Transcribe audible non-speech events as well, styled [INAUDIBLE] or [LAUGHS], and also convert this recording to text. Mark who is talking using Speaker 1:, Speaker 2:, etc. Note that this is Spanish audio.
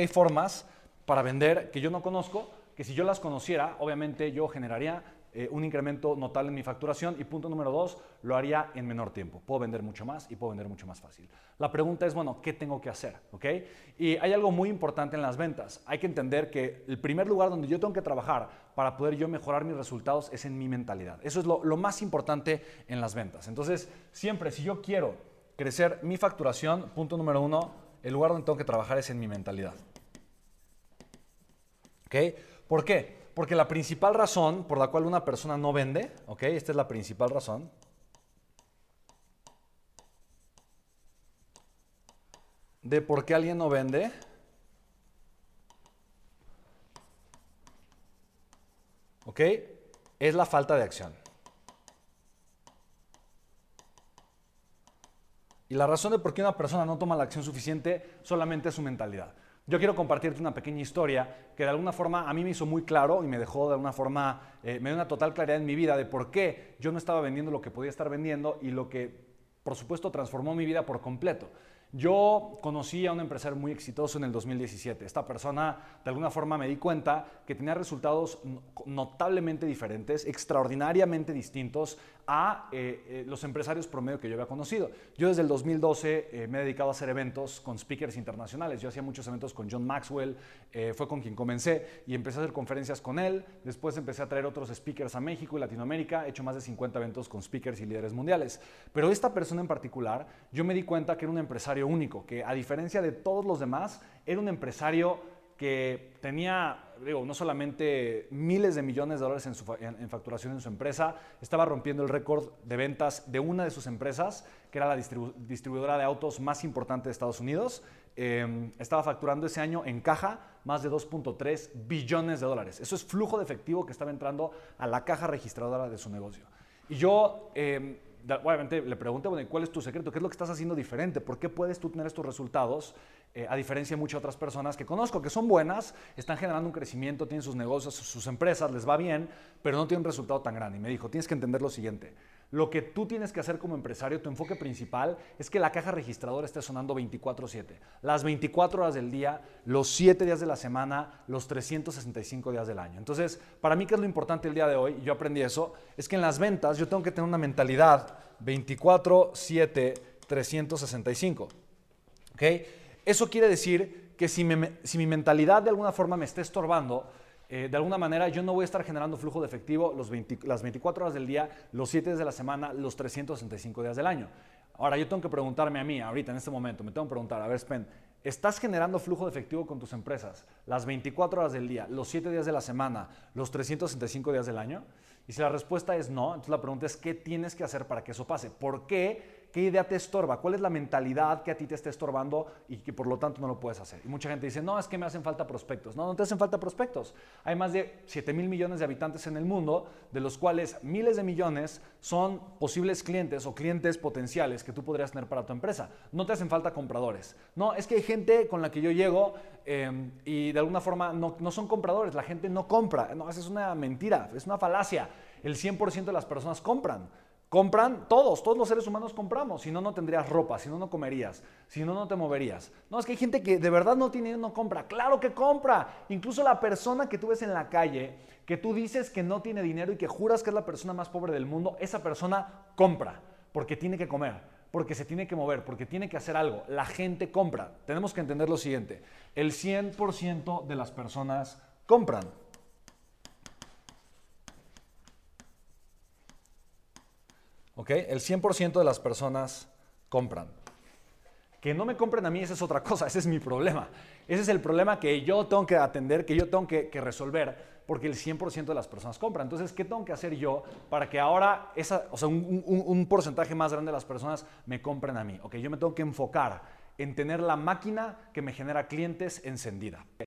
Speaker 1: Hay formas para vender que yo no conozco, que si yo las conociera, obviamente yo generaría eh, un incremento notable en mi facturación y punto número dos, lo haría en menor tiempo. Puedo vender mucho más y puedo vender mucho más fácil. La pregunta es, bueno, ¿qué tengo que hacer? ¿Ok? Y hay algo muy importante en las ventas. Hay que entender que el primer lugar donde yo tengo que trabajar para poder yo mejorar mis resultados es en mi mentalidad. Eso es lo, lo más importante en las ventas. Entonces, siempre, si yo quiero crecer mi facturación, punto número uno, el lugar donde tengo que trabajar es en mi mentalidad. ¿Ok? ¿Por qué? Porque la principal razón por la cual una persona no vende, ¿ok? Esta es la principal razón. De por qué alguien no vende. ¿Ok? Es la falta de acción. Y la razón de por qué una persona no toma la acción suficiente solamente es su mentalidad. Yo quiero compartirte una pequeña historia que de alguna forma a mí me hizo muy claro y me dejó de alguna forma, eh, me dio una total claridad en mi vida de por qué yo no estaba vendiendo lo que podía estar vendiendo y lo que por supuesto transformó mi vida por completo. Yo conocí a un empresario muy exitoso en el 2017. Esta persona, de alguna forma, me di cuenta que tenía resultados notablemente diferentes, extraordinariamente distintos a eh, eh, los empresarios promedio que yo había conocido. Yo desde el 2012 eh, me he dedicado a hacer eventos con speakers internacionales. Yo hacía muchos eventos con John Maxwell, fue con quien comencé y empecé a hacer conferencias con él. Después empecé a traer otros speakers a México y Latinoamérica. He hecho más de 50 eventos con speakers y líderes mundiales. Pero esta persona en particular, yo me di cuenta que era un empresario único, que a diferencia de todos los demás, era un empresario que tenía, digo, no solamente miles de millones de dólares en, facturación en su empresa, estaba rompiendo el récord de ventas de una de sus empresas, que era la distribuidora de autos más importante de Estados Unidos. Em, estaba facturando ese año en caja más de 2.3 billones de dólares. Eso es flujo de efectivo que estaba entrando a la caja registradora de su negocio. Y yo... Em, obviamente le pregunté, bueno, ¿cuál es tu secreto? ¿Qué es lo que estás haciendo diferente? ¿Por qué puedes tú tener estos resultados eh, a diferencia de muchas otras personas que conozco, que son buenas, están generando un crecimiento, tienen sus negocios, sus empresas, les va bien, pero no tienen un resultado tan grande? Y me dijo, tienes que entender lo siguiente. Lo que tú tienes que hacer como empresario, tu enfoque principal, es que la caja registradora esté sonando 24/7. Las 24 horas del día, los 7 días de la semana, los 365 días del año. Entonces, para mí, ¿qué es lo importante el día de hoy? Yo aprendí eso, es que en las ventas yo tengo que tener una mentalidad 24/7, 365. ¿Ok? Eso quiere decir que si, si mi mentalidad de alguna forma me está estorbando, eh, de alguna manera yo no voy a estar generando flujo de efectivo los las 24 horas del día, los 7 días de la semana, los 365 días del año. Ahora yo tengo que preguntarme a mí, ahorita en este momento, me tengo que preguntar, a ver, Spen, ¿estás generando flujo de efectivo con tus empresas las 24 horas del día, los 7 días de la semana, los 365 días del año? Y si la respuesta es no, entonces la pregunta es, ¿qué tienes que hacer para que eso pase? ¿Por qué ¿Qué idea te estorba? ¿Cuál es la mentalidad que a ti te está estorbando y que por lo tanto no lo puedes hacer? Y mucha gente dice, no, es que me hacen falta prospectos. No, no te hacen falta prospectos. Hay más de 7 mil millones de habitantes en el mundo, de los cuales miles de millones son posibles clientes o clientes potenciales que tú podrías tener para tu empresa. No te hacen falta compradores. No, es que hay gente con la que yo llego em, y de alguna forma no, no son compradores. La gente no compra. No, esa es una mentira, es una falacia. El 100% de las personas compran. Compran todos, todos los seres humanos compramos, si no, no tendrías ropa, si no, no comerías, si no, no te moverías. No, es que hay gente que de verdad no tiene no compra, claro que compra. Incluso la persona que tú ves en la calle, que tú dices que no tiene dinero y que juras que es la persona más pobre del mundo, esa persona compra, porque tiene que comer, porque se tiene que mover, porque tiene que hacer algo. La gente compra. Tenemos que entender lo siguiente, el 100% de las personas compran. ¿Ok? El 100% de las personas compran. Que no me compren a mí, esa es otra [LAUGHS] cosa, ese es mi problema. Ese es el problema que yo tengo que atender, que yo tengo que, resolver, porque el 100% de las personas compran. Entonces, ¿qué tengo que hacer yo para que ahora esa, o sea, un, porcentaje más grande de las personas me compren a mí? Ok, yo me tengo que enfocar en tener la máquina que me genera clientes encendida.